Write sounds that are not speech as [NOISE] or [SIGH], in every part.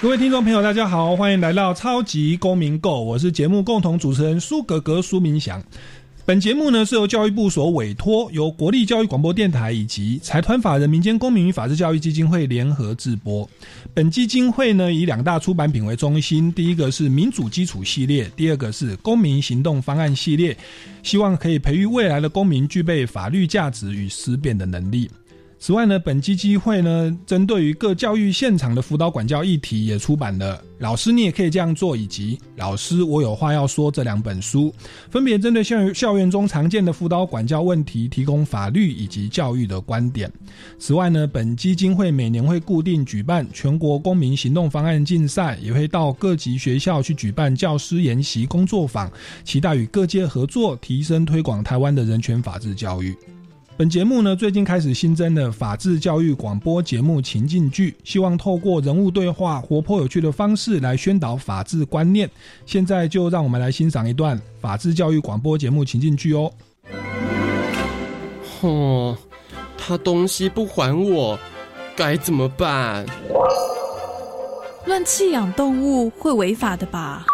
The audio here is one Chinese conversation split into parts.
各位听众朋友，大家好，欢迎来到超级公民购，我是节目共同主持人苏格格苏明祥。本节目呢是由教育部所委托，由国立教育广播电台以及财团法人民间公民与法治教育基金会联合制播。本基金会呢以两大出版品为中心，第一个是民主基础系列，第二个是公民行动方案系列，希望可以培育未来的公民具备法律价值与思辨的能力。此外呢，本基金会呢，针对于各教育现场的辅导管教议题，也出版了《老师你也可以这样做》以及《老师我有话要说》这两本书，分别针对校校园中常见的辅导管教问题，提供法律以及教育的观点。此外呢，本基金会每年会固定举办全国公民行动方案竞赛，也会到各级学校去举办教师研习工作坊，期待与各界合作，提升推广台湾的人权法治教育。本节目呢，最近开始新增的法治教育广播节目情境剧，希望透过人物对话、活泼有趣的方式来宣导法治观念。现在就让我们来欣赏一段法治教育广播节目情境剧哦。哦，他东西不还我，该怎么办？乱弃养动物会违法的吧？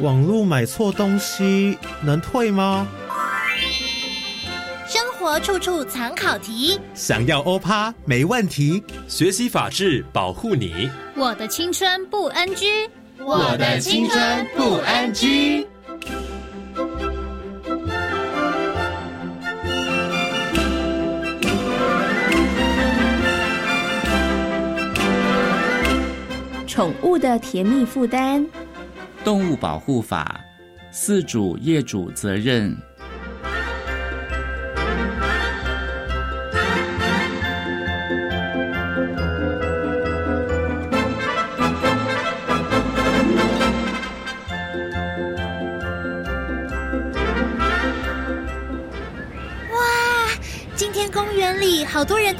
网络买错东西能退吗？活处处藏考题，想要欧趴没问题。学习法治，保护你。我的青春不 NG，我的青春不 NG。宠物的甜蜜负担，动物保护法，饲主业主责任。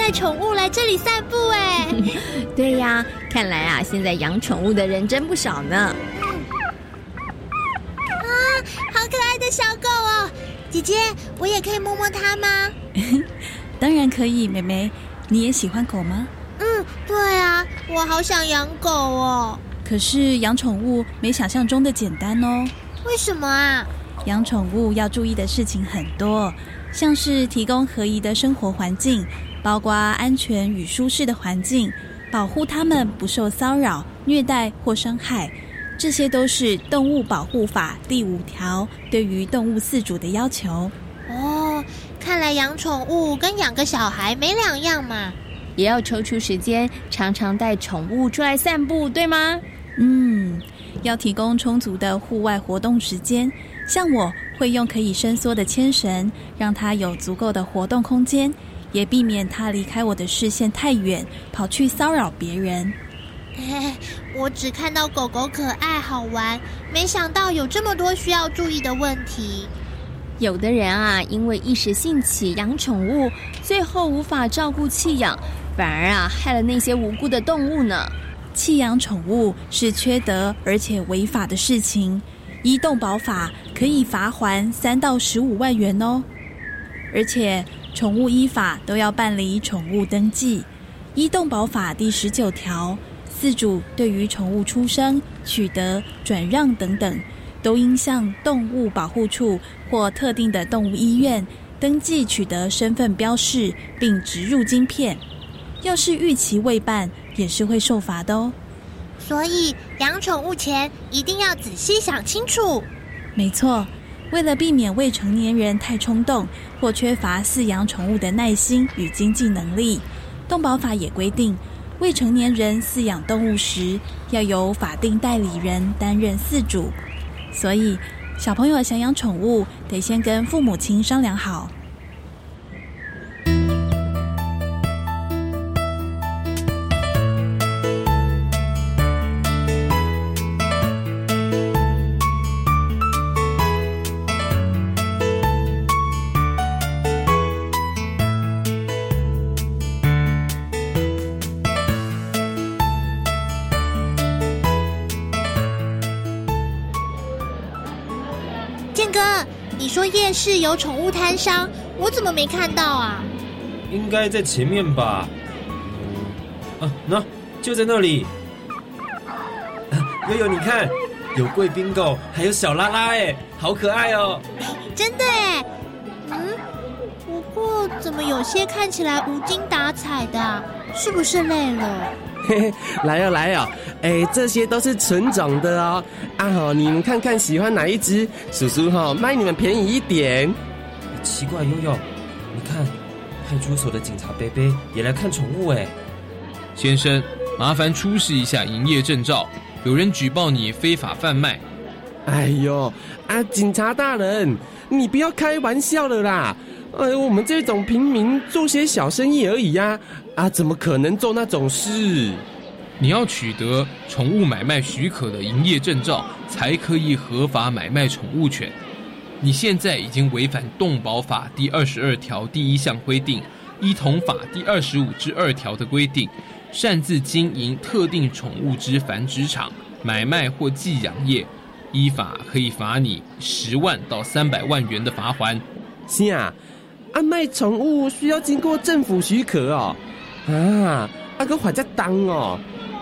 带宠物来这里散步哎，[LAUGHS] 对呀，看来啊，现在养宠物的人真不少呢。啊，好可爱的小狗哦！姐姐，我也可以摸摸它吗？[LAUGHS] 当然可以，妹妹，你也喜欢狗吗？嗯，对啊，我好想养狗哦。可是养宠物没想象中的简单哦。为什么啊？养宠物要注意的事情很多，像是提供合宜的生活环境。包括安全与舒适的环境，保护它们不受骚扰、虐待或伤害，这些都是《动物保护法》第五条对于动物饲主的要求。哦，看来养宠物跟养个小孩没两样嘛。也要抽出时间，常常带宠物出来散步，对吗？嗯，要提供充足的户外活动时间。像我会用可以伸缩的牵绳，让它有足够的活动空间。也避免他离开我的视线太远，跑去骚扰别人。我只看到狗狗可爱好玩，没想到有这么多需要注意的问题。有的人啊，因为一时兴起养宠物，最后无法照顾弃养，反而啊害了那些无辜的动物呢。弃养宠物是缺德而且违法的事情，依动保法可以罚还三到十五万元哦，而且。宠物依法都要办理宠物登记，《依动保法》第十九条，饲主对于宠物出生、取得、转让等等，都应向动物保护处或特定的动物医院登记取得身份标示，并植入晶片。要是逾期未办，也是会受罚的哦。所以养宠物前一定要仔细想清楚。没错。为了避免未成年人太冲动或缺乏饲养宠物的耐心与经济能力，动保法也规定，未成年人饲养动物时要由法定代理人担任饲主。所以，小朋友想养宠物，得先跟父母亲商量好。你说夜市有宠物摊商，我怎么没看到啊？应该在前面吧？啊，那就在那里。悠悠，你看，有贵宾狗，还有小拉拉，哎，好可爱哦！真的哎，嗯，不过怎么有些看起来无精打采的？是不是累了？[LAUGHS] 嘿嘿，来哦来哦，哎，这些都是纯种的哦。啊好，你们看看喜欢哪一只，叔叔哈卖你们便宜一点。奇怪，悠悠，你看，派出所的警察贝贝也来看宠物哎。先生，麻烦出示一下营业证照。有人举报你非法贩卖。哎呦，啊，警察大人，你不要开玩笑了啦！呃，我们这种平民做些小生意而已呀，啊，怎么可能做那种事？你要取得宠物买卖许可的营业证照，才可以合法买卖宠物犬。你现在已经违反动保法第二十二条第一项规定，依同法第二十五之二条的规定。擅自经营特定宠物之繁殖场、买卖或寄养业，依法可以罚你十万到三百万元的罚款。是啊，啊卖宠物需要经过政府许可哦。啊，阿哥还在当哦。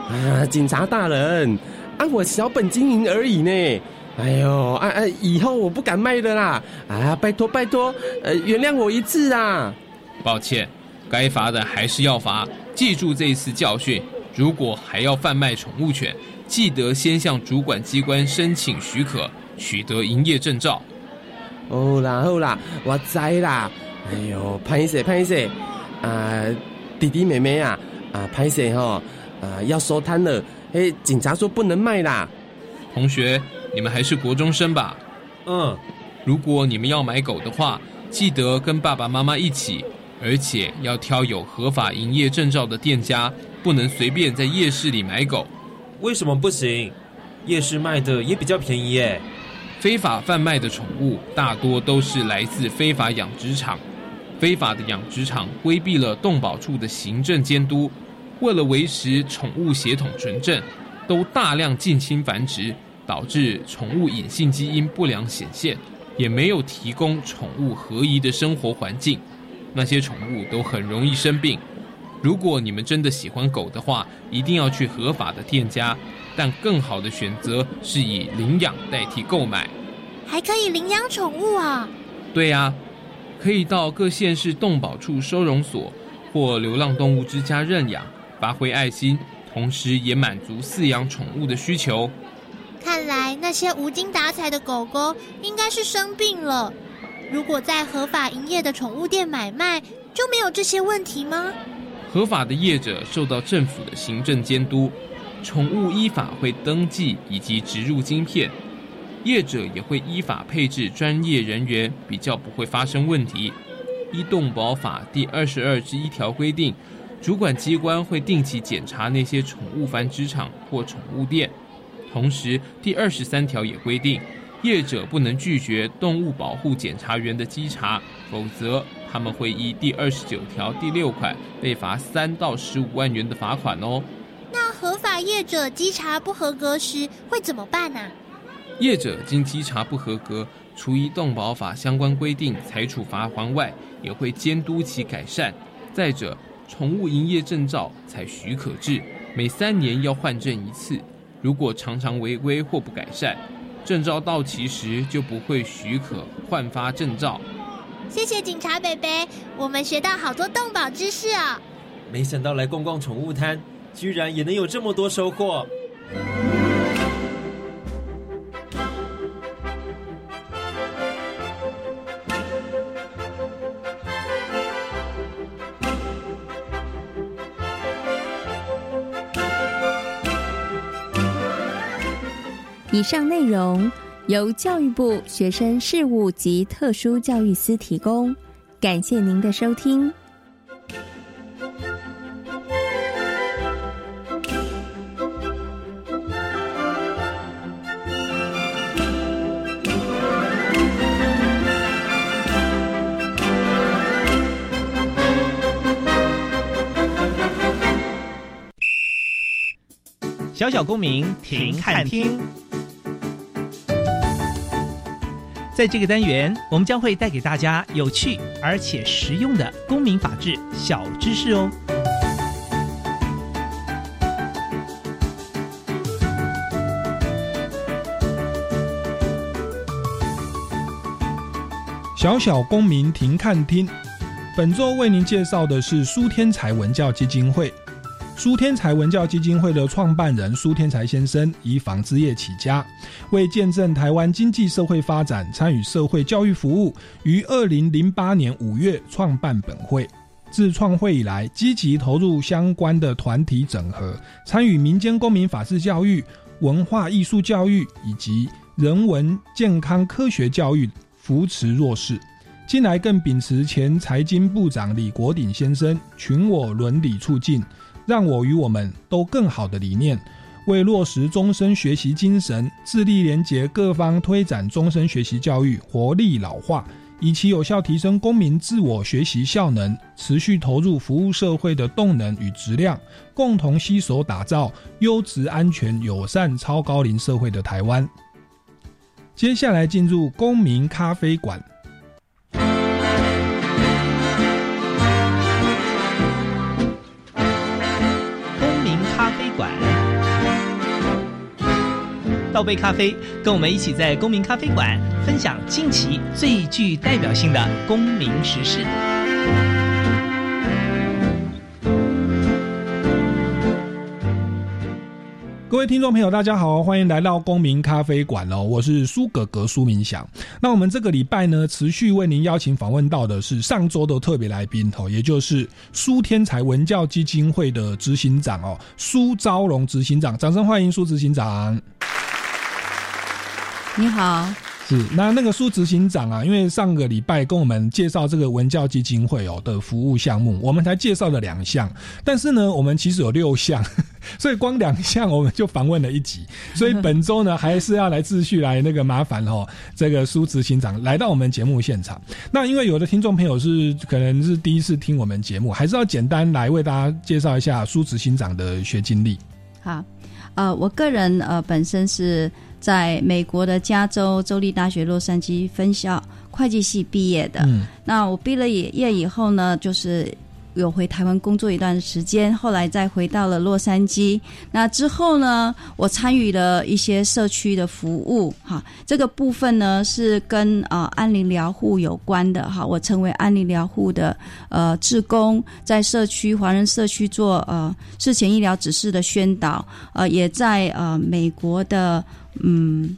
啊，警察大人，啊我小本经营而已呢。哎呦，啊啊，以后我不敢卖的啦。啊，拜托拜托，呃，原谅我一次啊。抱歉。该罚的还是要罚，记住这一次教训。如果还要贩卖宠物犬，记得先向主管机关申请许可，取得营业证照。哦啦好啦，我知啦。哎呦，拍摄拍摄，啊，弟弟妹妹啊，啊拍摄哈，啊要收摊了。哎，警察说不能卖啦。同学，你们还是国中生吧？嗯。如果你们要买狗的话，记得跟爸爸妈妈一起。而且要挑有合法营业证照的店家，不能随便在夜市里买狗。为什么不行？夜市卖的也比较便宜耶。非法贩卖的宠物大多都是来自非法养殖场，非法的养殖场规避了动保处的行政监督，为了维持宠物血统纯正，都大量近亲繁殖，导致宠物隐性基因不良显现，也没有提供宠物合宜的生活环境。那些宠物都很容易生病。如果你们真的喜欢狗的话，一定要去合法的店家。但更好的选择是以领养代替购买。还可以领养宠物啊？对呀，可以到各县市动保处收容所或流浪动物之家认养，发挥爱心，同时也满足饲养宠物的需求。看来那些无精打采的狗狗应该是生病了。如果在合法营业的宠物店买卖，就没有这些问题吗？合法的业者受到政府的行政监督，宠物依法会登记以及植入晶片，业者也会依法配置专业人员，比较不会发生问题。依动保法第二十二之一条规定，主管机关会定期检查那些宠物繁殖场或宠物店，同时第二十三条也规定。业者不能拒绝动物保护检查员的稽查，否则他们会依第二十九条第六款被罚三到十五万元的罚款哦。那合法业者稽查不合格时会怎么办呢？业者经稽查不合格，除依动保法相关规定裁处罚款外，也会监督其改善。再者，宠物营业证照采许可制，每三年要换证一次，如果常常违规或不改善。证照到期时就不会许可换发证照。谢谢警察北北，我们学到好多动保知识啊！没想到来逛逛宠物摊，居然也能有这么多收获。以上内容由教育部学生事务及特殊教育司提供，感谢您的收听。小小公民停看听。在这个单元，我们将会带给大家有趣而且实用的公民法治小知识哦。小小公民庭看厅，本周为您介绍的是苏天才文教基金会。苏天才文教基金会的创办人苏天才先生以纺织业起家，为见证台湾经济社会发展，参与社会教育服务，于二零零八年五月创办本会。自创会以来，积极投入相关的团体整合，参与民间公民法治教育、文化艺术教育以及人文健康科学教育，扶持弱势。近来更秉持前财经部长李国鼎先生“群我伦理促进”。让我与我们都更好的理念，为落实终身学习精神，致力连结各方，推展终身学习教育，活力老化，以其有效提升公民自我学习效能，持续投入服务社会的动能与质量，共同携手打造优质、安全、友善、超高龄社会的台湾。接下来进入公民咖啡馆。倒杯咖啡，跟我们一起在公民咖啡馆分享近期最具代表性的公民时事。各位听众朋友，大家好，欢迎来到公民咖啡馆哦，我是苏格格苏明祥。那我们这个礼拜呢，持续为您邀请访问到的是上周的特别来宾哦，也就是苏天才文教基金会的执行长哦，苏昭荣执行长，掌声欢迎苏执行长。你好，是那那个苏执行长啊，因为上个礼拜跟我们介绍这个文教基金会哦的服务项目，我们才介绍了两项，但是呢，我们其实有六项，[LAUGHS] 所以光两项我们就访问了一集，所以本周呢还是要来继续来那个麻烦哦，这个苏执行长来到我们节目现场。那因为有的听众朋友是可能是第一次听我们节目，还是要简单来为大家介绍一下苏执行长的学经历。好，呃，我个人呃本身是。在美国的加州州立大学洛杉矶分校会计系毕业的。那我毕了业以后呢，就是有回台湾工作一段时间，后来再回到了洛杉矶。那之后呢，我参与了一些社区的服务，哈，这个部分呢是跟啊安宁疗护有关的，哈，我成为安宁疗护的呃志工，在社区华人社区做呃事前医疗指示的宣导，呃，也在呃美国的。嗯，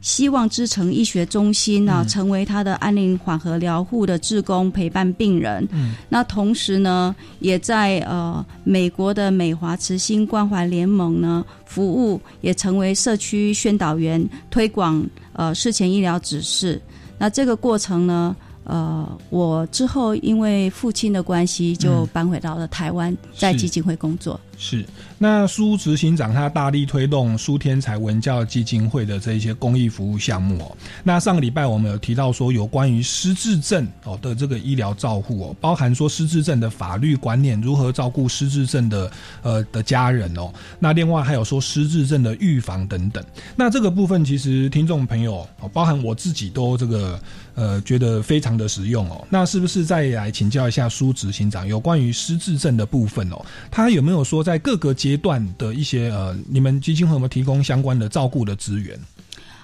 希望之城医学中心呢，成为他的安宁缓和疗护的志工，陪伴病人。嗯，那同时呢，也在呃美国的美华慈心关怀联盟呢服务，也成为社区宣导员，推广呃事前医疗指示。那这个过程呢？呃，我之后因为父亲的关系，就搬回到了台湾，在基金会工作。是，那苏执行长他大力推动苏天才文教基金会的这一些公益服务项目哦。那上个礼拜我们有提到说，有关于失智症哦的这个医疗照护哦，包含说失智症的法律观念，如何照顾失智症的呃的家人哦。那另外还有说失智症的预防等等。那这个部分其实听众朋友哦，包含我自己都这个。呃，觉得非常的实用哦。那是不是再来请教一下苏执行长，有关于失智症的部分哦？他有没有说在各个阶段的一些呃，你们基金会有没有提供相关的照顾的资源？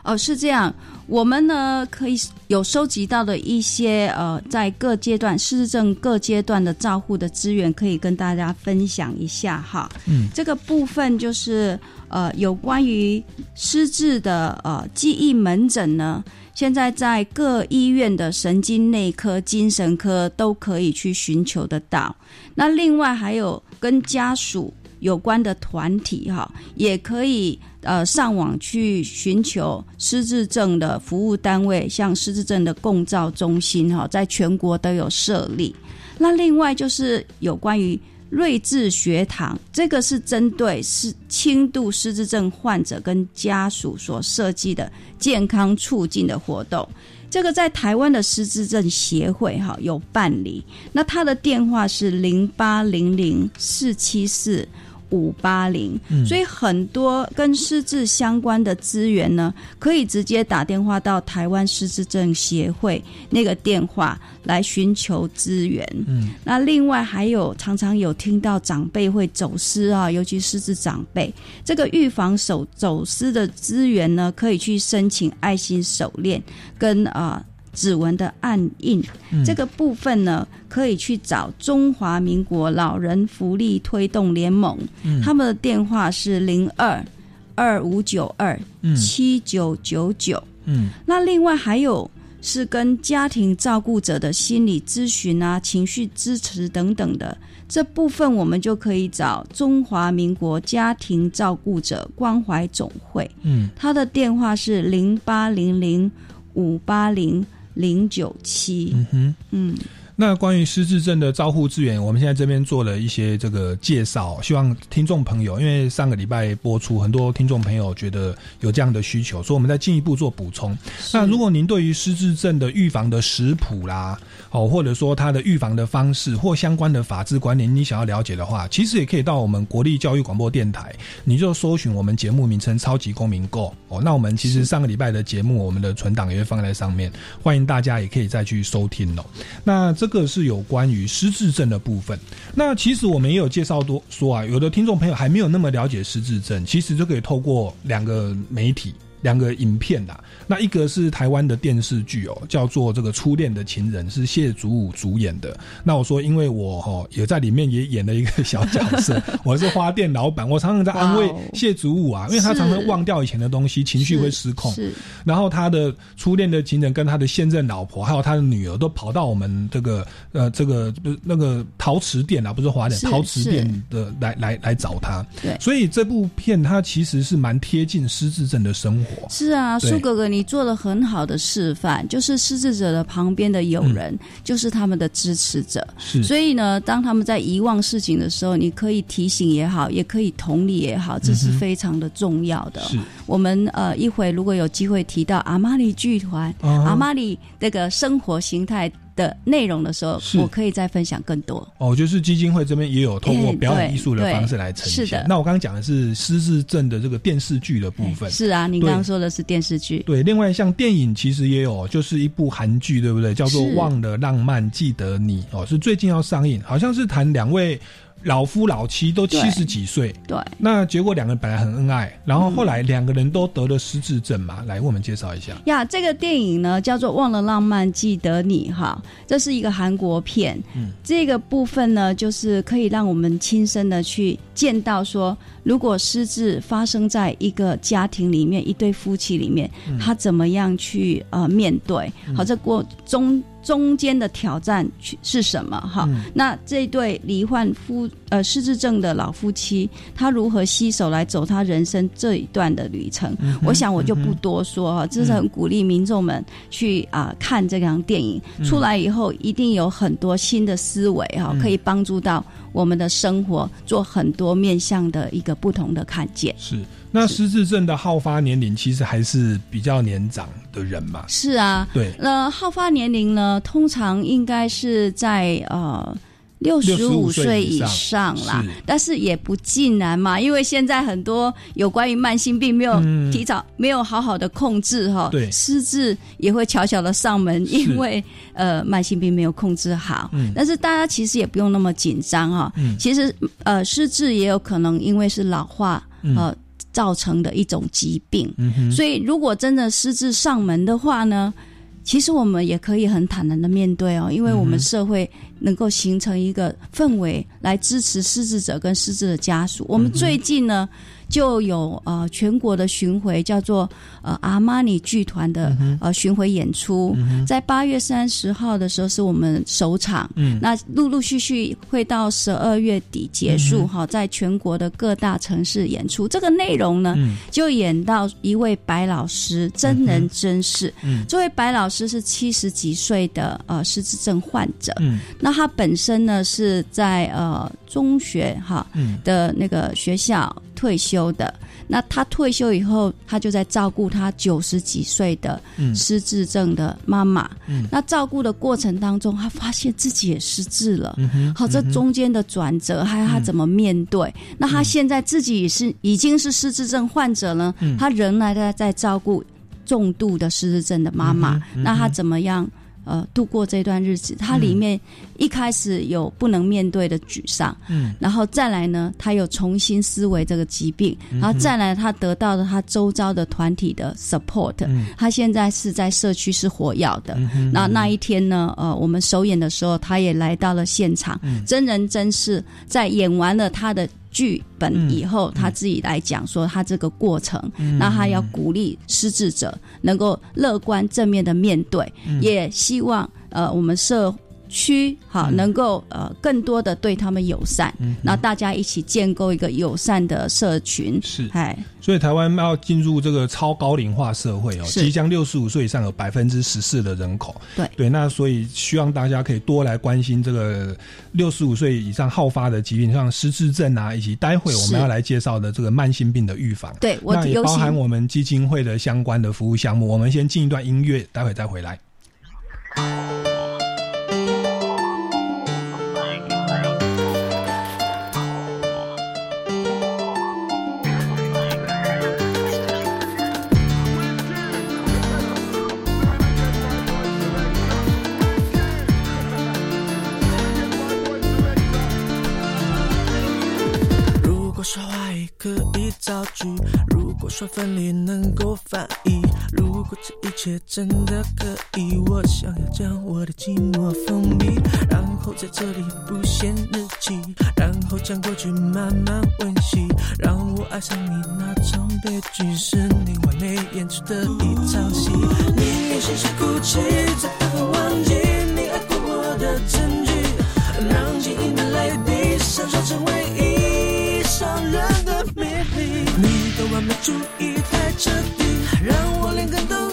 哦，是这样，我们呢可以有收集到的一些呃，在各阶段失智症各阶段的照护的资源，可以跟大家分享一下哈。嗯，这个部分就是呃，有关于失智的呃记忆门诊呢。现在在各医院的神经内科、精神科都可以去寻求得到。那另外还有跟家属有关的团体哈，也可以呃上网去寻求失智症的服务单位，像失智症的共照中心哈，在全国都有设立。那另外就是有关于。睿智学堂，这个是针对是轻度失智症患者跟家属所设计的健康促进的活动。这个在台湾的失智症协会哈有办理。那他的电话是零八零零四七四五八零，所以很多跟失智相关的资源呢，可以直接打电话到台湾失智症协会那个电话来寻求资源。嗯，那另外还有常常有听到长辈会走失啊，尤其失智长辈，这个预防手走失的资源呢，可以去申请爱心手链跟啊。指纹的暗印，这个部分呢，可以去找中华民国老人福利推动联盟，他们的电话是零二二五九二七九九九。嗯，那另外还有是跟家庭照顾者的心理咨询啊、情绪支持等等的。这部分，我们就可以找中华民国家庭照顾者关怀总会。嗯，他的电话是零八零零五八零。零九七，嗯哼，嗯。那关于失智症的照护资源，我们现在这边做了一些这个介绍，希望听众朋友，因为上个礼拜播出，很多听众朋友觉得有这样的需求，所以我们再进一步做补充。那如果您对于失智症的预防的食谱啦，哦，或者说它的预防的方式或相关的法制观念，你想要了解的话，其实也可以到我们国立教育广播电台，你就搜寻我们节目名称“超级公民购”哦。那我们其实上个礼拜的节目，我们的存档也会放在上面，欢迎大家也可以再去收听哦。那这。个是有关于失智症的部分。那其实我们也有介绍多说啊，有的听众朋友还没有那么了解失智症，其实就可以透过两个媒体。两个影片呐，那一个是台湾的电视剧哦，叫做这个初恋的情人，是谢祖武主演的。那我说，因为我哈也在里面也演了一个小角色，[LAUGHS] 我是花店老板，[LAUGHS] 我常常在安慰谢祖武啊，因为他常常忘掉以前的东西，情绪会失控。是。然后他的初恋的情人跟他的现任老婆还有他的女儿都跑到我们这个呃这个不是那个陶瓷店啊，不是花店陶瓷店的来来来找他。对。所以这部片它其实是蛮贴近失智症的生活。是啊，苏哥哥，你做了很好的示范，就是失智者的旁边的友人，就是他们的支持者。是，所以呢，当他们在遗忘事情的时候，你可以提醒也好，也可以同理也好，这是非常的重要的。是，我们呃一会如果有机会提到阿玛尼剧团，阿玛尼那个生活形态。的内容的时候，我可以再分享更多。哦，就是基金会这边也有通过表演艺术的方式来呈现。是的，那我刚刚讲的是失智症的这个电视剧的部分。是啊，您刚刚说的是电视剧。对，另外像电影其实也有，就是一部韩剧，对不对？叫做《忘了浪漫，记得你》哦，是最近要上映，好像是谈两位。老夫老妻都七十几岁，对，那结果两个人本来很恩爱，然后后来两个人都得了失智症嘛，来为我们介绍一下。呀，这个电影呢叫做《忘了浪漫记得你》哈，这是一个韩国片，嗯，这个部分呢就是可以让我们亲身的去见到说，如果失智发生在一个家庭里面，一对夫妻里面，他怎么样去呃面对？好，这过中。中间的挑战是什么？哈，那这对罹患夫呃失智症的老夫妻，他如何携手来走他人生这一段的旅程？我想我就不多说哈，这是很鼓励民众们去啊看这样电影，出来以后一定有很多新的思维哈，可以帮助到我们的生活，做很多面向的一个不同的看见。是。那失智症的好发年龄其实还是比较年长的人嘛？是啊，对。那好发年龄呢，通常应该是在呃六十五岁以上啦，但是也不尽然嘛，因为现在很多有关于慢性病没有提早没有好好的控制哈，对，失智也会悄悄的上门，因为呃慢性病没有控制好。嗯，但是大家其实也不用那么紧张哈，嗯，其实呃失智也有可能因为是老化呃。造成的一种疾病，所以如果真的失智上门的话呢，其实我们也可以很坦然的面对哦，因为我们社会能够形成一个氛围来支持失智者跟失智的家属。我们最近呢。就有呃全国的巡回，叫做呃阿玛尼剧团的呃巡回演出，在八月三十号的时候是我们首场，那陆陆续续会到十二月底结束哈，在全国的各大城市演出。这个内容呢，就演到一位白老师真人真事。这位白老师是七十几岁的呃失智症患者，那他本身呢是在呃中学哈的那个学校。退休的。那他退休以后，他就在照顾他九十几岁的失智症的妈妈。那照顾的过程当中，他发现自己也失智了。好，这中间的转折，还有他怎么面对？那他现在自己是已经是失智症患者了，他仍然在在照顾重度的失智症的妈妈。那他怎么样？呃，度过这段日子，他里面一开始有不能面对的沮丧，嗯，然后再来呢，他有重新思维这个疾病，然后再来他得到了他周遭的团体的 support，他现在是在社区是活跃的。那那一天呢，呃，我们首演的时候，他也来到了现场，真人真事，在演完了他的。剧本以后，他自己来讲说他这个过程，那他要鼓励失智者能够乐观正面的面对，也希望呃我们社。区好，能够呃更多的对他们友善，那大家一起建构一个友善的社群。是，哎，所以台湾要进入这个超高龄化社会哦，即将六十五岁以上有百分之十四的人口。对对，那所以希望大家可以多来关心这个六十五岁以上好发的疾病，像失智症啊，以及待会我们要来介绍的这个慢性病的预防。对，那也包含我们基金会的相关的服务项目。我们先进一段音乐，待会再回来。如果说分离能够翻译，如果这一切真的可以，我想要将我的寂寞封闭，然后在这里不写日记，然后将过去慢慢温习，让我爱上你那场悲剧，是你完美演出的一场戏。你有心事哭泣，再不会忘记你爱过我的证据，让晶莹的泪滴闪烁成唯一伤人的秘密。你的注意太彻底，让我连根都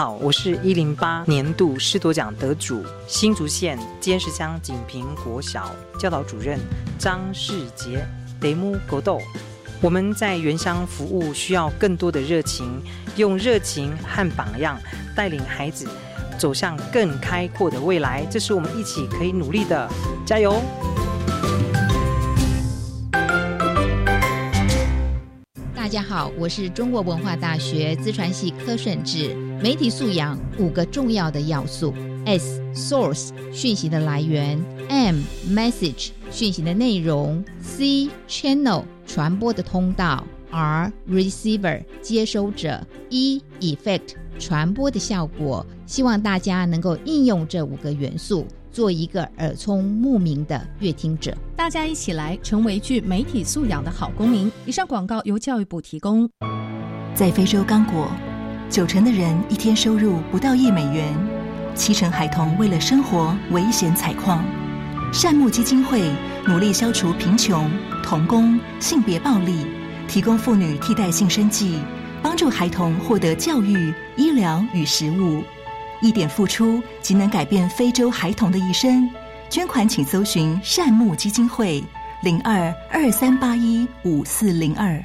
好，我是一零八年度师铎奖得主新竹县尖石乡锦屏国小教导主任张世杰。雷木狗豆，我们在原乡服务需要更多的热情，用热情和榜样带领孩子走向更开阔的未来，这是我们一起可以努力的，加油！大家好，我是中国文化大学资传系柯顺志。媒体素养五个重要的要素：S source 讯息的来源，M message 讯息的内容，C channel 传播的通道，R receiver 接收者，E effect 传播的效果。希望大家能够应用这五个元素，做一个耳聪目明的乐听者。大家一起来成为具媒体素养的好公民。以上广告由教育部提供。在非洲刚果。九成的人一天收入不到一美元，七成孩童为了生活危险采矿。善牧基金会努力消除贫穷、童工、性别暴力，提供妇女替代性生计，帮助孩童获得教育、医疗与食物。一点付出即能改变非洲孩童的一生。捐款请搜寻善牧基金会零二二三八一五四零二。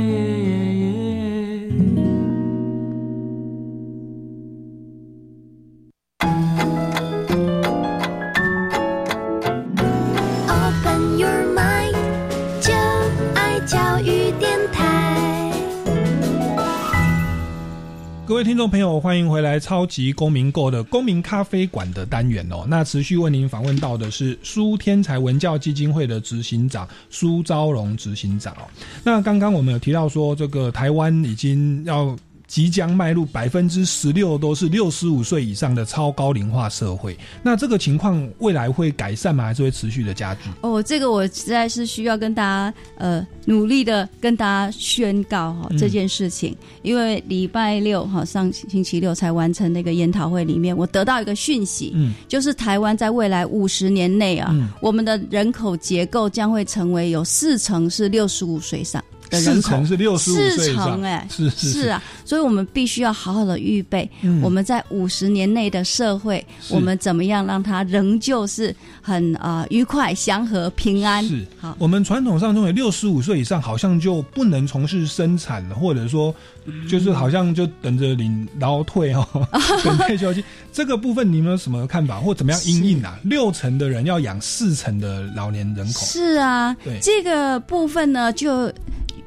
各位听众朋友，欢迎回来《超级公民购》的公民咖啡馆的单元哦。那持续为您访问到的是苏天才文教基金会的执行长苏昭荣执行长哦。那刚刚我们有提到说，这个台湾已经要。即将迈入百分之十六都是六十五岁以上的超高龄化社会，那这个情况未来会改善吗？还是会持续的加剧？哦，这个我实在是需要跟大家呃努力的跟大家宣告哈这件事情，因为礼拜六哈上星期六才完成那个研讨会里面，我得到一个讯息，嗯，就是台湾在未来五十年内啊，我们的人口结构将会成为有四成是六十五岁以上。四成是六十五岁以上，哎，是是是啊，所以我们必须要好好的预备。我们在五十年内的社会，我们怎么样让它仍旧是很啊愉快、祥和、平安？是好。我们传统上认为六十五岁以上好像就不能从事生产了，或者说就是好像就等着领劳退哦，[LAUGHS] 等退休金。这个部分你们有什么看法，或怎么样应应啊？六成的人要养四成的老年人口，是啊，对这个部分呢就。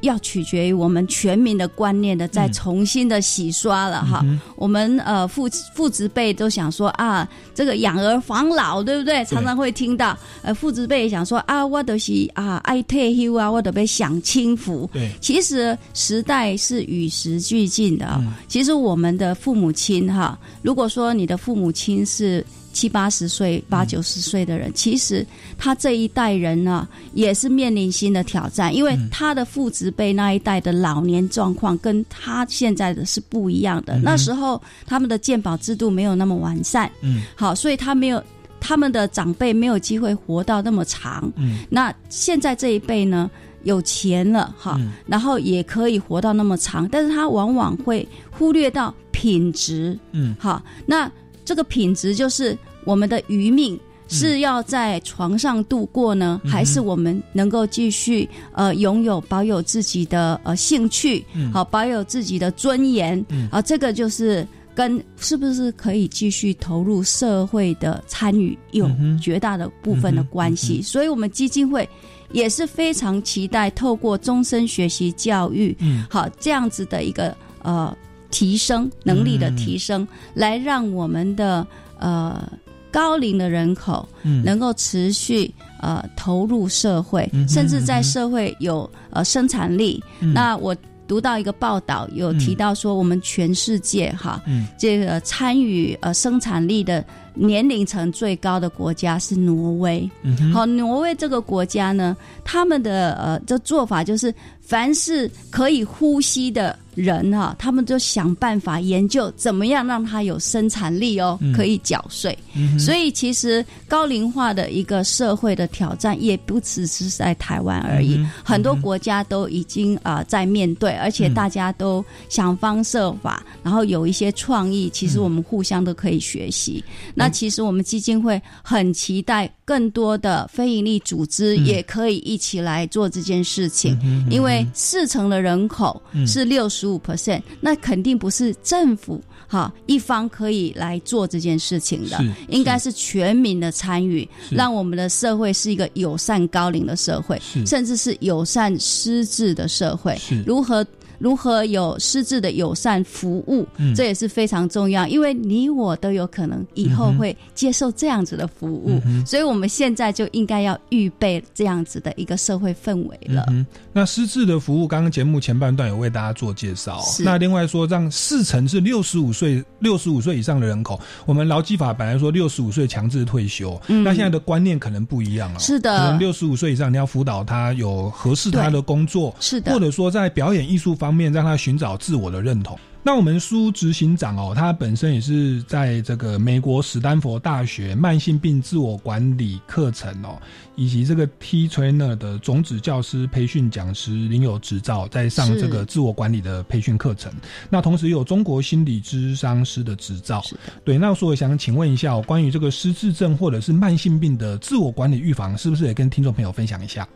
要取决于我们全民的观念的再重新的洗刷了哈。我们呃父父子辈都想说啊，这个养儿防老，对不对？常常会听到呃父子辈想说啊，我都是啊爱退休啊，我都被享清福。对，其实时代是与时俱进的。其实我们的父母亲哈，如果说你的父母亲是。七八十岁、八九十岁的人，其实他这一代人呢，也是面临新的挑战，因为他的父子辈那一代的老年状况跟他现在的是不一样的。那时候他们的健保制度没有那么完善，嗯，好，所以他没有他们的长辈没有机会活到那么长。嗯，那现在这一辈呢，有钱了哈，然后也可以活到那么长，但是他往往会忽略到品质。嗯，好，那。这个品质就是我们的余命是要在床上度过呢，还是我们能够继续呃拥有保有自己的呃兴趣，好保有自己的尊严啊？这个就是跟是不是可以继续投入社会的参与有绝大的部分的关系。所以，我们基金会也是非常期待透过终身学习教育，好这样子的一个呃。提升能力的提升，来让我们的呃高龄的人口能够持续呃投入社会，甚至在社会有呃生产力。那我读到一个报道，有提到说，我们全世界哈，这个参与呃生产力的年龄层最高的国家是挪威。好，挪威这个国家呢，他们的呃这做法就是，凡是可以呼吸的。人哈，他们就想办法研究怎么样让他有生产力哦，可以缴税。所以其实高龄化的一个社会的挑战，也不只是在台湾而已，很多国家都已经啊在面对，而且大家都想方设法，然后有一些创意，其实我们互相都可以学习。那其实我们基金会很期待更多的非营利组织也可以一起来做这件事情，因为四成的人口是六十。十五 percent，那肯定不是政府哈一方可以来做这件事情的，应该是全民的参与，让我们的社会是一个友善高龄的社会，甚至是友善失智的社会。如何？如何有失智的友善服务，这也是非常重要，因为你我都有可能以后会接受这样子的服务，所以我们现在就应该要预备这样子的一个社会氛围了。那失智的服务，刚刚节目前半段有为大家做介绍。那另外说，让四成是六十五岁、六十五岁以上的人口，我们劳基法本来说六十五岁强制退休，那现在的观念可能不一样了。是的，可能六十五岁以上你要辅导他有合适他的工作，是的，或者说在表演艺术方面让他寻找自我的认同。那我们苏执行长哦，他本身也是在这个美国史丹佛大学慢性病自我管理课程哦，以及这个 T Trainer 的种子教师培训讲师领有执照，在上这个自我管理的培训课程。那同时有中国心理咨商师的执照。对，那所以想请问一下，关于这个失智症或者是慢性病的自我管理预防，是不是也跟听众朋友分享一下？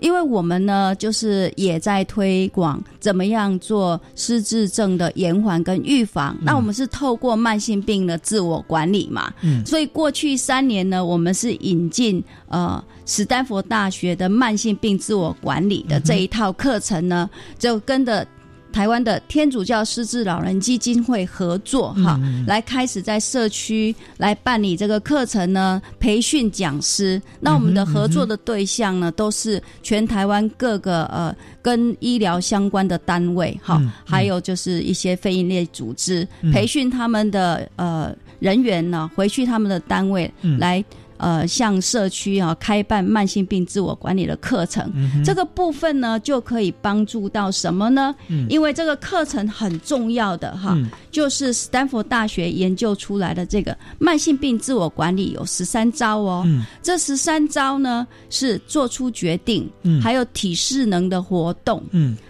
因为我们呢，就是也在推广怎么样做失智症的延缓跟预防。那我们是透过慢性病的自我管理嘛，嗯，所以过去三年呢，我们是引进呃史丹佛大学的慢性病自我管理的这一套课程呢，就跟着。台湾的天主教失智老人基金会合作哈，来开始在社区来办理这个课程呢，培训讲师。那我们的合作的对象呢，都是全台湾各个呃跟医疗相关的单位哈，还有就是一些非营利组织，培训他们的呃人员呢，回去他们的单位来。呃，向社区啊开办慢性病自我管理的课程，这个部分呢就可以帮助到什么呢？因为这个课程很重要的哈，就是斯坦福大学研究出来的这个慢性病自我管理有十三招哦。这十三招呢是做出决定，还有体适能的活动，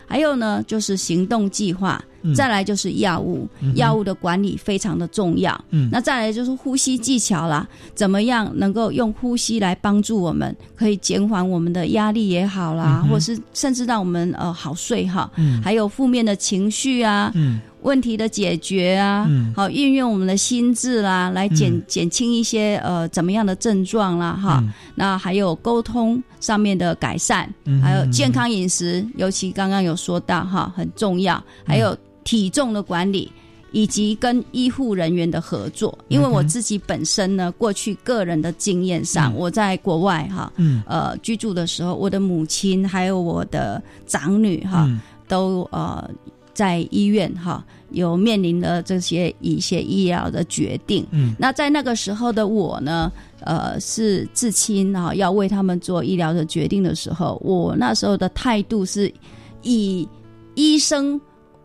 还有呢就是行动计划。再来就是药物，药物的管理非常的重要。嗯，那再来就是呼吸技巧啦，怎么样能够用呼吸来帮助我们，可以减缓我们的压力也好啦，或是甚至让我们呃好睡哈。嗯，还有负面的情绪啊，嗯，问题的解决啊，嗯，好运用我们的心智啦，来减减轻一些呃怎么样的症状啦哈。那还有沟通上面的改善，还有健康饮食，尤其刚刚有说到哈很重要，还有。体重的管理，以及跟医护人员的合作，因为我自己本身呢，过去个人的经验上，我在国外哈，呃居住的时候，我的母亲还有我的长女哈，都呃在医院哈，有面临的这些一些医疗的决定。嗯，那在那个时候的我呢，呃是至亲啊，要为他们做医疗的决定的时候，我那时候的态度是以医生。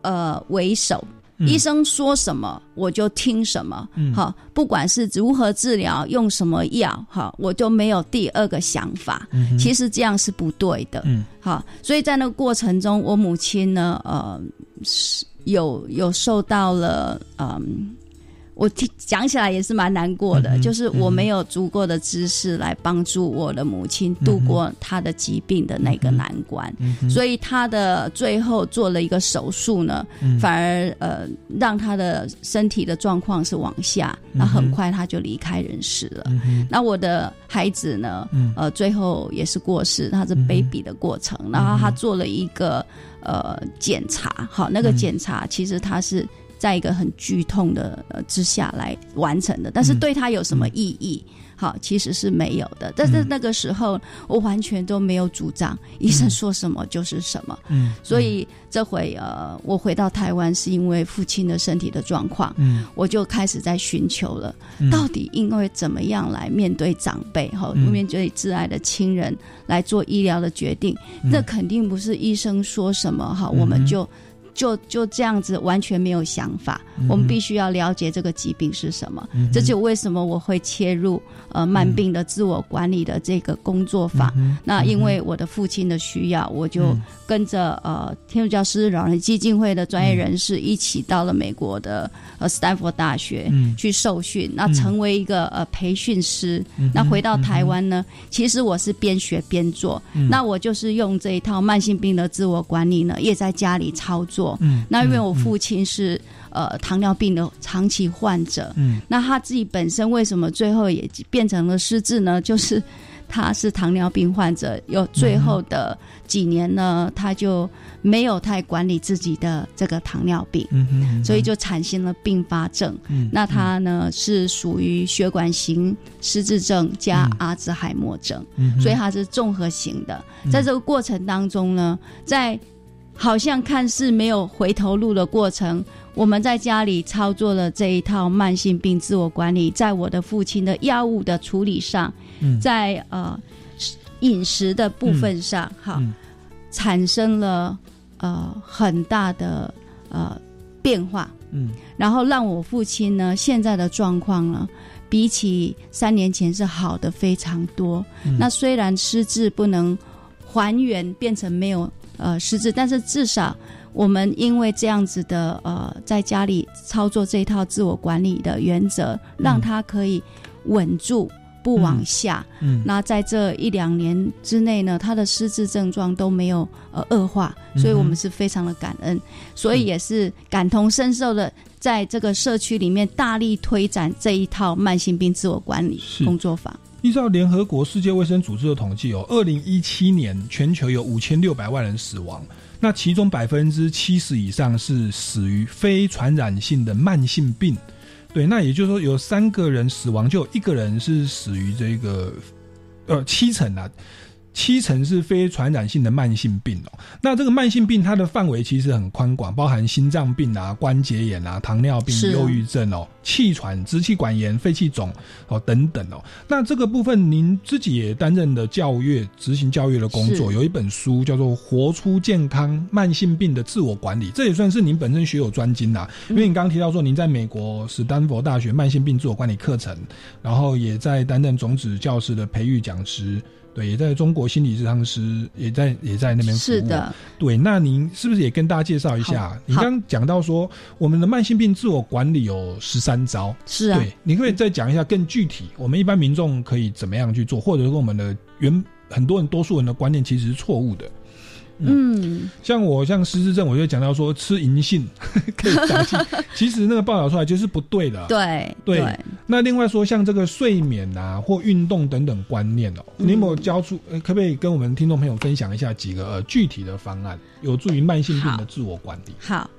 呃，为首，医生说什么我就听什么，好，不管是如何治疗，用什么药，哈，我就没有第二个想法。其实这样是不对的，好，所以在那个过程中，我母亲呢，呃，有有受到了，嗯。我听讲起来也是蛮难过的，就是我没有足够的知识来帮助我的母亲度过她的疾病的那个难关，所以她的最后做了一个手术呢，反而呃让她的身体的状况是往下，那很快她就离开人世了。那我的孩子呢，呃最后也是过世，他是 baby 的过程，然后他做了一个呃检查，好，那个检查其实他是。在一个很剧痛的呃之下来完成的，但是对他有什么意义？好，其实是没有的。但是那个时候，我完全都没有主张，医生说什么就是什么。嗯，所以这回呃，我回到台湾是因为父亲的身体的状况，嗯，我就开始在寻求了，到底因为怎么样来面对长辈哈，面对挚爱的亲人来做医疗的决定，那肯定不是医生说什么哈，我们就。就就这样子，完全没有想法。我们必须要了解这个疾病是什么。这就为什么我会切入呃慢病的自我管理的这个工作坊。那因为我的父亲的需要，我就跟着呃天主教师老人基金会的专业人士一起到了美国的呃斯坦福大学去受训。那成为一个呃培训师。那回到台湾呢，其实我是边学边做。那我就是用这一套慢性病的自我管理呢，也在家里操作。嗯，那因为我父亲是呃糖尿病的长期患者，嗯，那他自己本身为什么最后也变成了失智呢？就是他是糖尿病患者，有最后的几年呢，他就没有太管理自己的这个糖尿病，嗯所以就产生了并发症。嗯，那他呢是属于血管型失智症加阿兹海默症，嗯，所以他是综合型的。在这个过程当中呢，在好像看似没有回头路的过程，我们在家里操作了这一套慢性病自我管理，在我的父亲的药物的处理上，在呃饮食的部分上，哈，产生了呃很大的呃变化，嗯，然后让我父亲呢现在的状况呢，比起三年前是好的非常多。那虽然失智不能还原变成没有。呃，失智，但是至少我们因为这样子的呃，在家里操作这一套自我管理的原则，让他可以稳住不往下。嗯，那在这一两年之内呢，他的失智症状都没有呃恶化，所以我们是非常的感恩，所以也是感同身受的，在这个社区里面大力推展这一套慢性病自我管理工作坊。依照联合国世界卫生组织的统计，哦，二零一七年全球有五千六百万人死亡，那其中百分之七十以上是死于非传染性的慢性病。对，那也就是说，有三个人死亡，就有一个人是死于这个，呃，七成啊。七成是非传染性的慢性病哦，那这个慢性病它的范围其实很宽广，包含心脏病啊、关节炎啊、糖尿病、忧郁症哦、气喘、支气管炎、肺气肿哦等等哦。那这个部分您自己也担任的教育、执行教育的工作，有一本书叫做《活出健康慢性病的自我管理》，这也算是您本身学有专精呐。因为你刚刚提到说您在美国史丹佛大学慢性病自我管理课程，然后也在担任种子教师的培育讲师。对，也在中国心理治疗师也在也在那边服务。是的，对，那您是不是也跟大家介绍一下？你刚讲到说，我们的慢性病自我管理有十三招。是啊，对，你可以再讲一下更具体，我们一般民众可以怎么样去做，或者说我们的原很多人多数人的观念其实是错误的。嗯，像我像失智症，我就讲到说吃银杏 [LAUGHS] 可以长进，[LAUGHS] 其实那个报道出来就是不对的。对对。那另外说像这个睡眠啊或运动等等观念哦，你有没有教出？可不可以跟我们听众朋友分享一下几个呃具体的方案，有助于慢性病的自我管理？好。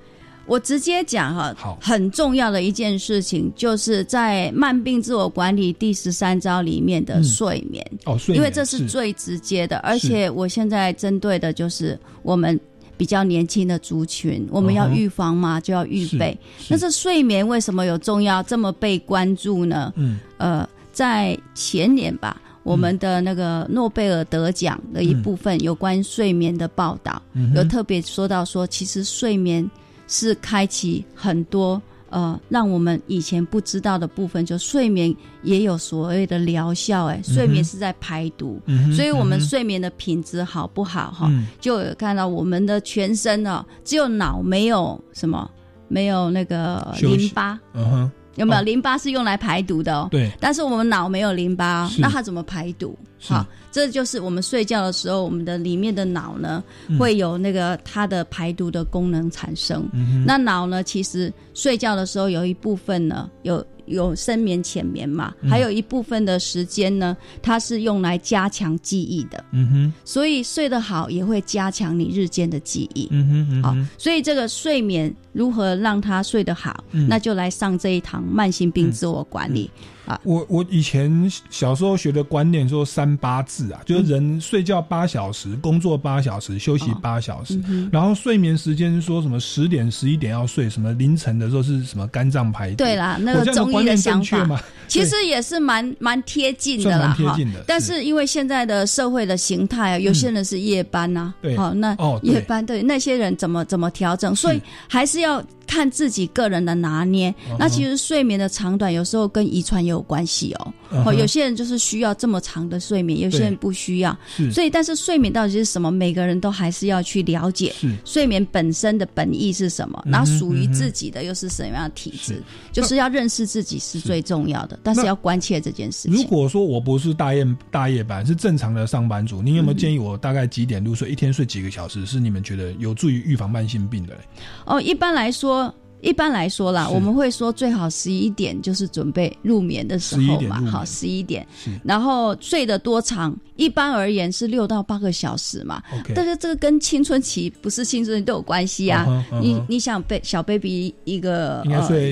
我直接讲哈，很重要的一件事情，就是在慢病自我管理第十三招里面的睡眠。哦，因为这是最直接的，而且我现在针对的就是我们比较年轻的族群，我们要预防嘛，就要预备。那这睡眠为什么有重要这么被关注呢？嗯，呃，在前年吧，我们的那个诺贝尔得奖的一部分有关睡眠的报道，有特别说到说，其实睡眠。是开启很多呃，让我们以前不知道的部分，就睡眠也有所谓的疗效。哎，睡眠是在排毒，所以我们睡眠的品质好不好？哈，就有看到我们的全身哦，只有脑没有什么，没有那个淋巴。嗯哼，有没有淋巴是用来排毒的？哦，对。但是我们脑没有淋巴，那它怎么排毒？好，这就是我们睡觉的时候，我们的里面的脑呢会有那个它的排毒的功能产生。那脑呢，其实睡觉的时候有一部分呢有。有深眠、浅眠嘛，还有一部分的时间呢，它是用来加强记忆的。嗯哼，所以睡得好也会加强你日间的记忆。嗯哼，好，所以这个睡眠如何让他睡得好，那就来上这一堂慢性病自我管理。啊，我我以前小时候学的观念说三八制啊，就是人睡觉八小时，工作八小时，休息八小时，然后睡眠时间说什么十点十一点要睡，什么凌晨的时候是什么肝脏排毒。对啦，那个中医的想法。其实也是蛮蛮贴近的啦，哈。但是因为现在的社会的形态啊，有些人是夜班呐，好，那夜班对那些人怎么怎么调整，所以还是要。看自己个人的拿捏，那其实睡眠的长短有时候跟遗传也有关系哦。哦，有些人就是需要这么长的睡眠，有些人不需要。所以，但是睡眠到底是什么？每个人都还是要去了解睡眠本身的本意是什么，然后属于自己的又是什么样的体质，就是要认识自己是最重要的。但是要关切这件事情。如果说我不是大夜大夜班，是正常的上班族，你有没有建议我大概几点入睡？一天睡几个小时？是你们觉得有助于预防慢性病的？哦，一般来说。一般来说啦，我们会说最好十一点就是准备入眠的时候嘛，好，十一点，然后睡得多长？一般而言是六到八个小时嘛。但是这个跟青春期不是青春期都有关系啊。你你想被小 baby 一个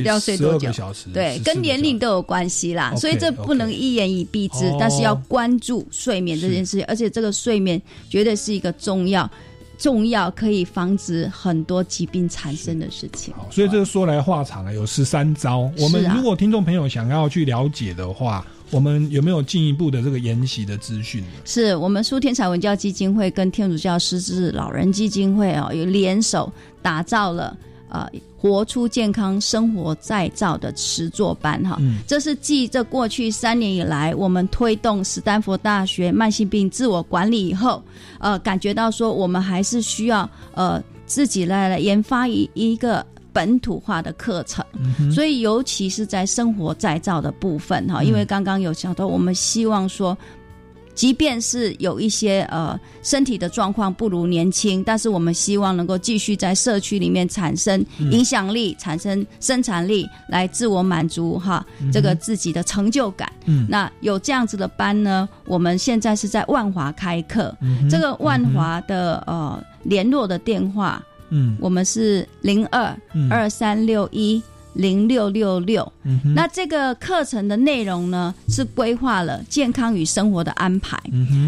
要睡多久？对，跟年龄都有关系啦。所以这不能一言以蔽之，但是要关注睡眠这件事情，而且这个睡眠绝对是一个重要。重要可以防止很多疾病产生的事情。所以这个说来话长啊，有十三招。我们如果听众朋友想要去了解的话，我们有没有进一步的这个研习的资讯？是我们苏天才文教基金会跟天主教师资老人基金会哦，有联手打造了。呃，活出健康生活再造的实作班哈，这是继这过去三年以来，我们推动斯坦福大学慢性病自我管理以后，呃，感觉到说我们还是需要呃自己来来研发一一个本土化的课程，所以尤其是在生活再造的部分哈，因为刚刚有讲到，我们希望说。即便是有一些呃身体的状况不如年轻，但是我们希望能够继续在社区里面产生影响力、产生生产力，来自我满足哈这个自己的成就感。嗯。那有这样子的班呢，我们现在是在万华开课，这个万华的呃联络的电话，嗯，我们是零二二三六一。零六六六，那这个课程的内容呢，是规划了健康与生活的安排。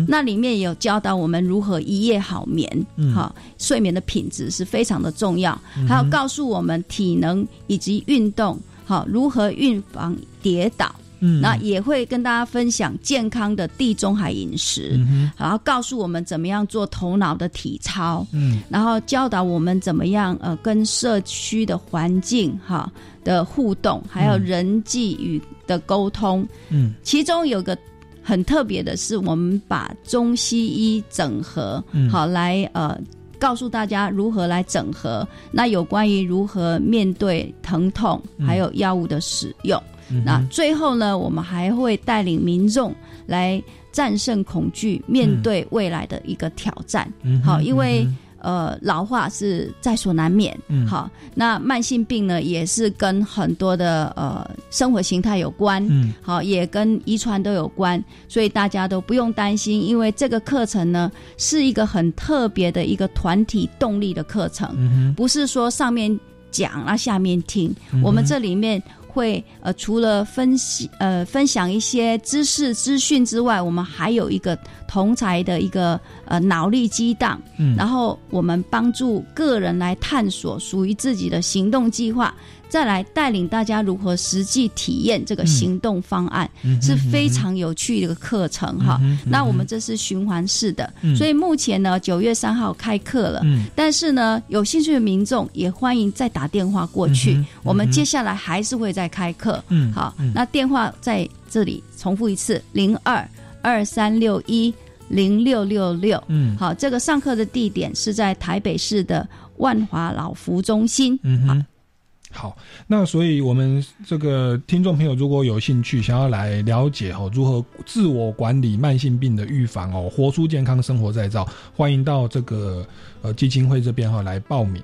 那里面有教导我们如何一夜好眠，好睡眠的品质是非常的重要，还有告诉我们体能以及运动，好如何预防跌倒。嗯，那也会跟大家分享健康的地中海饮食，然后告诉我们怎么样做头脑的体操，嗯，然后教导我们怎么样呃跟社区的环境哈的互动，还有人际与的沟通，嗯，其中有个很特别的是，我们把中西医整合，好来呃告诉大家如何来整合，那有关于如何面对疼痛，还有药物的使用。那最后呢，我们还会带领民众来战胜恐惧，面对未来的一个挑战。好，因为呃老化是在所难免。嗯好，那慢性病呢，也是跟很多的呃生活形态有关。嗯好，也跟遗传都有关，所以大家都不用担心，因为这个课程呢是一个很特别的一个团体动力的课程，不是说上面讲啊下面听，我们这里面。会呃，除了分析呃分享一些知识资讯之外，我们还有一个同才的一个呃脑力激荡，嗯，然后我们帮助个人来探索属于自己的行动计划。再来带领大家如何实际体验这个行动方案，是非常有趣的一个课程哈。那我们这是循环式的，所以目前呢九月三号开课了，但是呢有兴趣的民众也欢迎再打电话过去。我们接下来还是会再开课，好，那电话在这里重复一次：零二二三六一零六六六。嗯，好，这个上课的地点是在台北市的万华老福中心。嗯好，好那所以我们这个听众朋友如果有兴趣想要来了解哦，如何自我管理慢性病的预防哦，活出健康生活再造，欢迎到这个呃基金会这边哈来报名。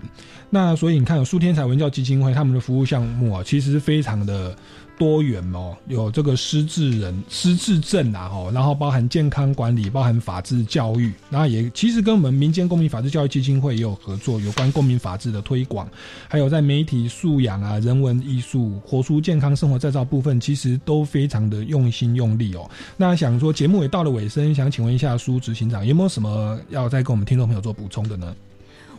那所以你看，苏天才文教基金会他们的服务项目啊，其实非常的。多元哦，有这个失智人、失智症啊，哦，然后包含健康管理，包含法治教育，然后也其实跟我们民间公民法治教育基金会也有合作，有关公民法治的推广，还有在媒体素养啊、人文艺术、活出健康生活再造部分，其实都非常的用心用力哦。那想说节目也到了尾声，想请问一下苏执行长，有没有什么要再跟我们听众朋友做补充的呢？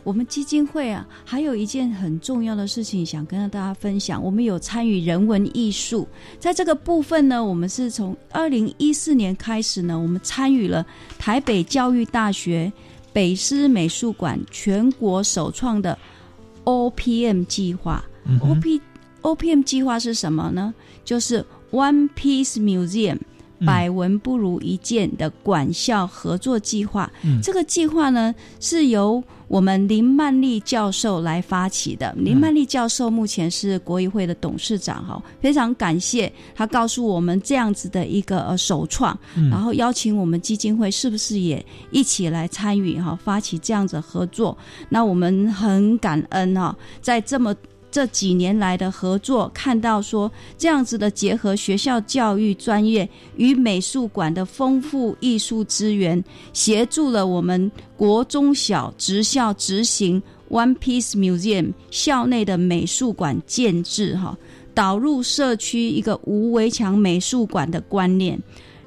我们基金会啊，还有一件很重要的事情想跟大家分享。我们有参与人文艺术，在这个部分呢，我们是从二零一四年开始呢，我们参与了台北教育大学北师美术馆全国首创的 OPM 计划。OP OPM 计划是什么呢？就是 One Piece Museum。百闻不如一见的管校合作计划，这个计划呢是由我们林曼丽教授来发起的。林曼丽教授目前是国议会的董事长，哈，非常感谢他告诉我们这样子的一个呃首创，然后邀请我们基金会是不是也一起来参与哈，发起这样子合作。那我们很感恩哈，在这么。这几年来的合作，看到说这样子的结合学校教育专业与美术馆的丰富艺术资源，协助了我们国中小职校执行 One Piece Museum 校内的美术馆建制，哈，导入社区一个无围墙美术馆的观念，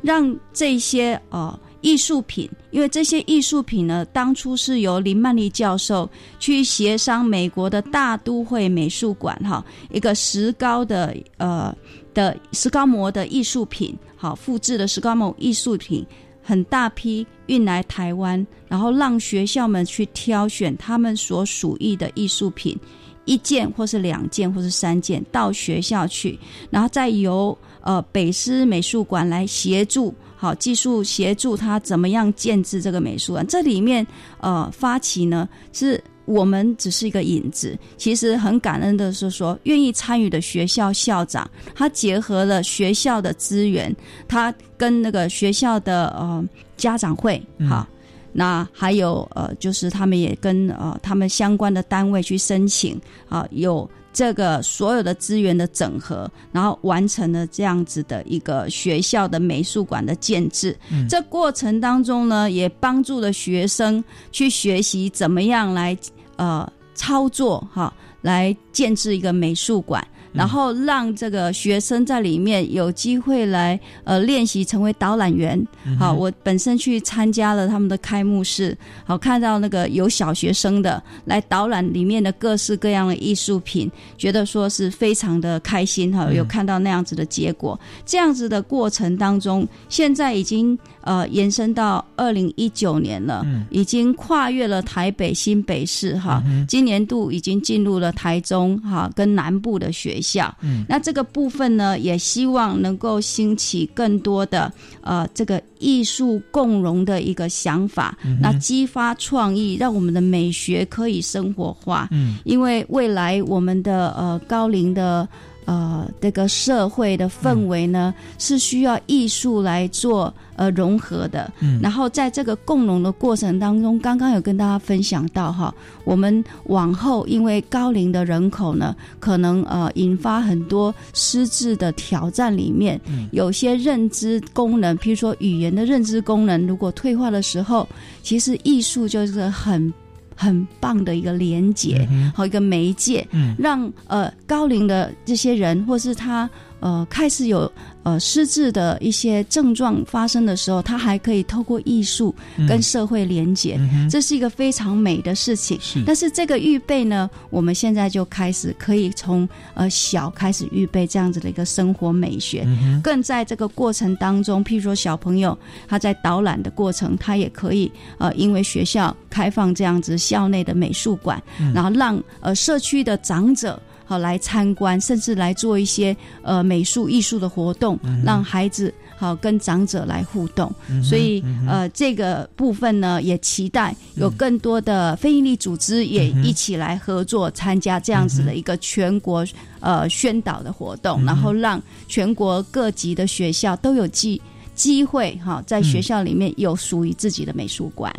让这些呃。艺术品，因为这些艺术品呢，当初是由林曼丽教授去协商美国的大都会美术馆哈，一个石膏的呃的石膏模的艺术品，好复制的石膏模艺术品，很大批运来台湾，然后让学校们去挑选他们所属意的艺术品，一件或是两件或是三件到学校去，然后再由呃北师美术馆来协助。好，技术协助他怎么样建制这个美术馆？这里面，呃，发起呢是我们只是一个引子。其实很感恩的是说，愿意参与的学校校长，他结合了学校的资源，他跟那个学校的呃家长会，好，那还有呃，就是他们也跟呃他们相关的单位去申请，啊，有。这个所有的资源的整合，然后完成了这样子的一个学校的美术馆的建制。这过程当中呢，也帮助了学生去学习怎么样来呃操作哈，来建制一个美术馆。然后让这个学生在里面有机会来呃练习成为导览员。好，我本身去参加了他们的开幕式，好看到那个有小学生的来导览里面的各式各样的艺术品，觉得说是非常的开心哈。有看到那样子的结果，这样子的过程当中，现在已经呃延伸到二零一九年了，已经跨越了台北新北市哈，今年度已经进入了台中哈跟南部的学。校，嗯，那这个部分呢，也希望能够兴起更多的呃这个艺术共融的一个想法，那激发创意，让我们的美学可以生活化，嗯，因为未来我们的呃高龄的。呃，这个社会的氛围呢，是需要艺术来做呃融合的。嗯，然后在这个共融的过程当中，刚刚有跟大家分享到哈，我们往后因为高龄的人口呢，可能呃引发很多失智的挑战，里面有些认知功能，譬如说语言的认知功能，如果退化的时候，其实艺术就是很。很棒的一个连接和一个媒介，让呃高龄的这些人，或是他呃开始有。呃，失智的一些症状发生的时候，他还可以透过艺术跟社会连接，这是一个非常美的事情。但是这个预备呢，我们现在就开始可以从呃小开始预备这样子的一个生活美学，更在这个过程当中，譬如说小朋友他在导览的过程，他也可以呃，因为学校开放这样子校内的美术馆，然后让呃社区的长者。好，来参观，甚至来做一些呃美术艺术的活动，让孩子好跟长者来互动。所以呃，这个部分呢，也期待有更多的非营利组织也一起来合作参加这样子的一个全国呃宣导的活动，然后让全国各级的学校都有机机会哈，在学校里面有属于自己的美术馆。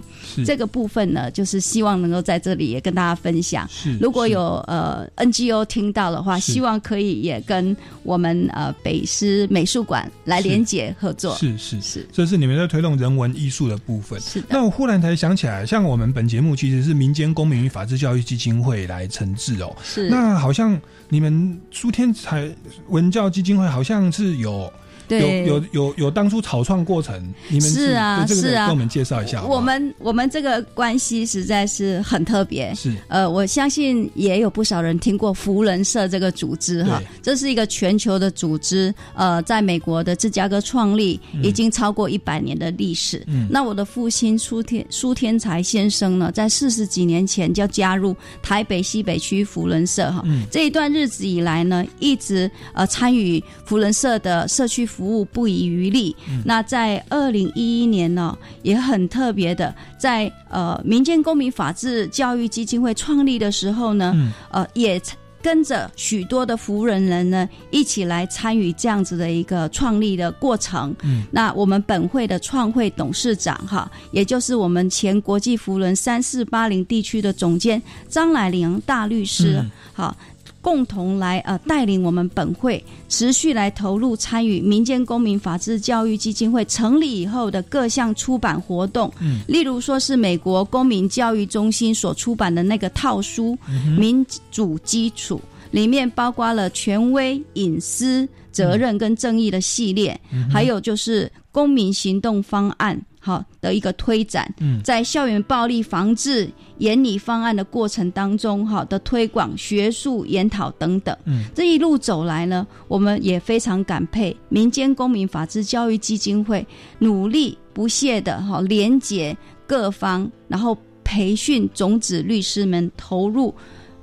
这个部分呢，就是希望能够在这里也跟大家分享。如果有呃 NGO 听到的话，希望可以也跟我们呃北师美术馆来连接合作。是是是，这是你们在推动人文艺术的部分。是的。那我忽然才想起来，像我们本节目其实是民间公民与法治教育基金会来承制哦。是。那好像你们苏天才文教基金会好像是有。有有有有当初草创过程，你们是啊是啊，跟我们介绍一下。我们我们这个关系实在是很特别。是呃，我相信也有不少人听过福人社这个组织哈，这是一个全球的组织。呃，在美国的芝加哥创立，已经超过一百年的历史。嗯那我的父亲苏天苏天才先生呢，在四十几年前就加入台北西北区福人社哈。嗯这一段日子以来呢，一直呃参与福人社的社区。服务不遗余力。那在二零一一年呢，也很特别的，在呃民间公民法治教育基金会创立的时候呢，呃也跟着许多的服务人人呢一起来参与这样子的一个创立的过程。嗯，那我们本会的创会董事长哈，也就是我们前国际服人三四八零地区的总监张乃玲大律师，好。共同来呃带领我们本会持续来投入参与民间公民法治教育基金会成立以后的各项出版活动，嗯，例如说是美国公民教育中心所出版的那个套书《民主基础》，里面包括了权威、隐私、责任跟正义的系列，还有就是公民行动方案。好的一个推展，在校园暴力防治研拟方案的过程当中，哈的推广学术研讨等等，这一路走来呢，我们也非常感佩民间公民法治教育基金会努力不懈的哈连接各方，然后培训种子律师们投入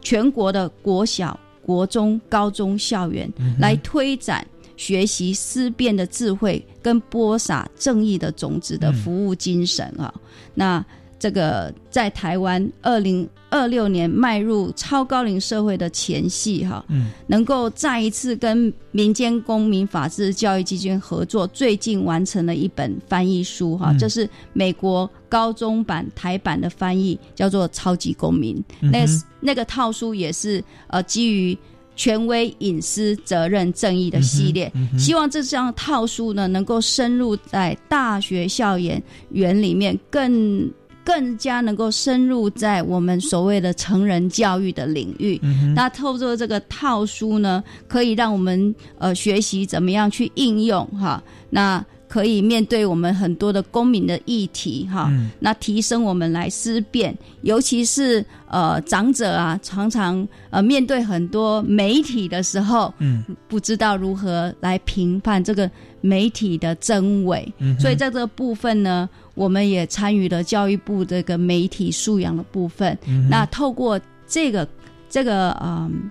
全国的国小、国中、高中校园来推展。学习思辨的智慧跟播撒正义的种子的服务精神啊，那这个在台湾二零二六年迈入超高龄社会的前夕哈，嗯，能够再一次跟民间公民法治教育基金合作，最近完成了一本翻译书哈，这是美国高中版台版的翻译，叫做《超级公民》，那那个套书也是呃基于。权威、隐私、责任、正义的系列，希望这张套书呢，能够深入在大学校园园里面，更更加能够深入在我们所谓的成人教育的领域。那透过这个套书呢，可以让我们呃学习怎么样去应用哈。那可以面对我们很多的公民的议题，哈，那提升我们来思辨，尤其是呃长者啊，常常呃面对很多媒体的时候，嗯，不知道如何来评判这个媒体的真伪，所以在这个部分呢，我们也参与了教育部这个媒体素养的部分，那透过这个这个嗯。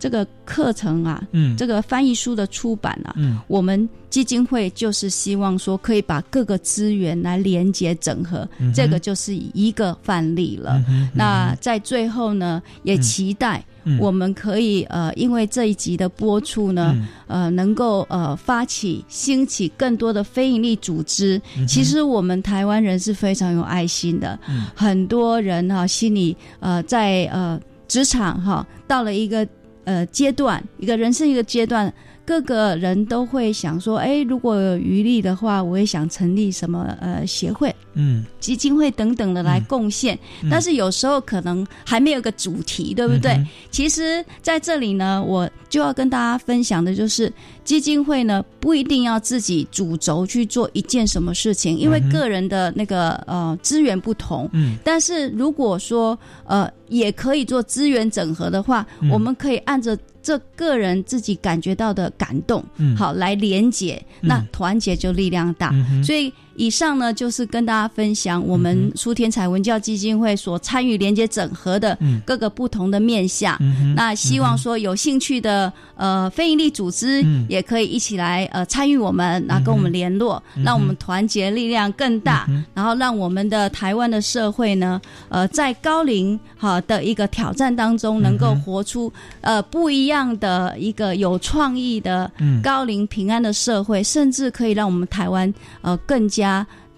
这个课程啊，嗯，这个翻译书的出版啊，嗯，我们基金会就是希望说可以把各个资源来连接整合，这个就是一个范例了。那在最后呢，也期待我们可以呃，因为这一集的播出呢，呃，能够呃发起兴起更多的非营利组织。其实我们台湾人是非常有爱心的，很多人哈心里呃在呃职场哈到了一个。呃，阶段一个人生一个阶段，各个人都会想说，哎，如果有余力的话，我也想成立什么呃协会。嗯，基金会等等的来贡献，但是有时候可能还没有个主题，对不对？其实在这里呢，我就要跟大家分享的就是，基金会呢不一定要自己主轴去做一件什么事情，因为个人的那个呃资源不同。嗯，但是如果说呃也可以做资源整合的话，我们可以按着这个人自己感觉到的感动，好来连接，那团结就力量大。所以。以上呢就是跟大家分享我们苏天才文教基金会所参与连接整合的各个不同的面向。那希望说有兴趣的呃非营利组织也可以一起来呃参与我们，然后跟我们联络，让我们团结力量更大，然后让我们的台湾的社会呢，呃，在高龄哈的一个挑战当中，能够活出呃不一样的一个有创意的高龄平安的社会，甚至可以让我们台湾呃更加。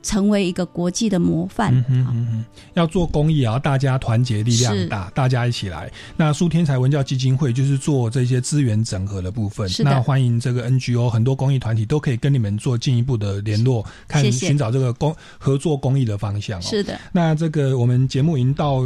成为一个国际的模范。嗯哼哼，要做公益啊，大家团结力量大，大家一起来。那苏天才文教基金会就是做这些资源整合的部分。那欢迎这个 NGO，很多公益团体都可以跟你们做进一步的联络，看寻找这个公合作公益的方向。是的。那这个我们节目已经到。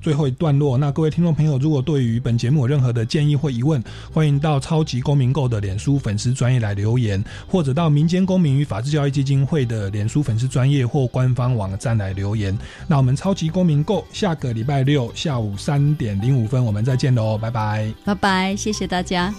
最后一段落，那各位听众朋友，如果对于本节目有任何的建议或疑问，欢迎到超级公民购的脸书粉丝专业来留言，或者到民间公民与法治教育基金会的脸书粉丝专业或官方网站来留言。那我们超级公民购下个礼拜六下午三点零五分，我们再见喽，拜拜，拜拜，谢谢大家。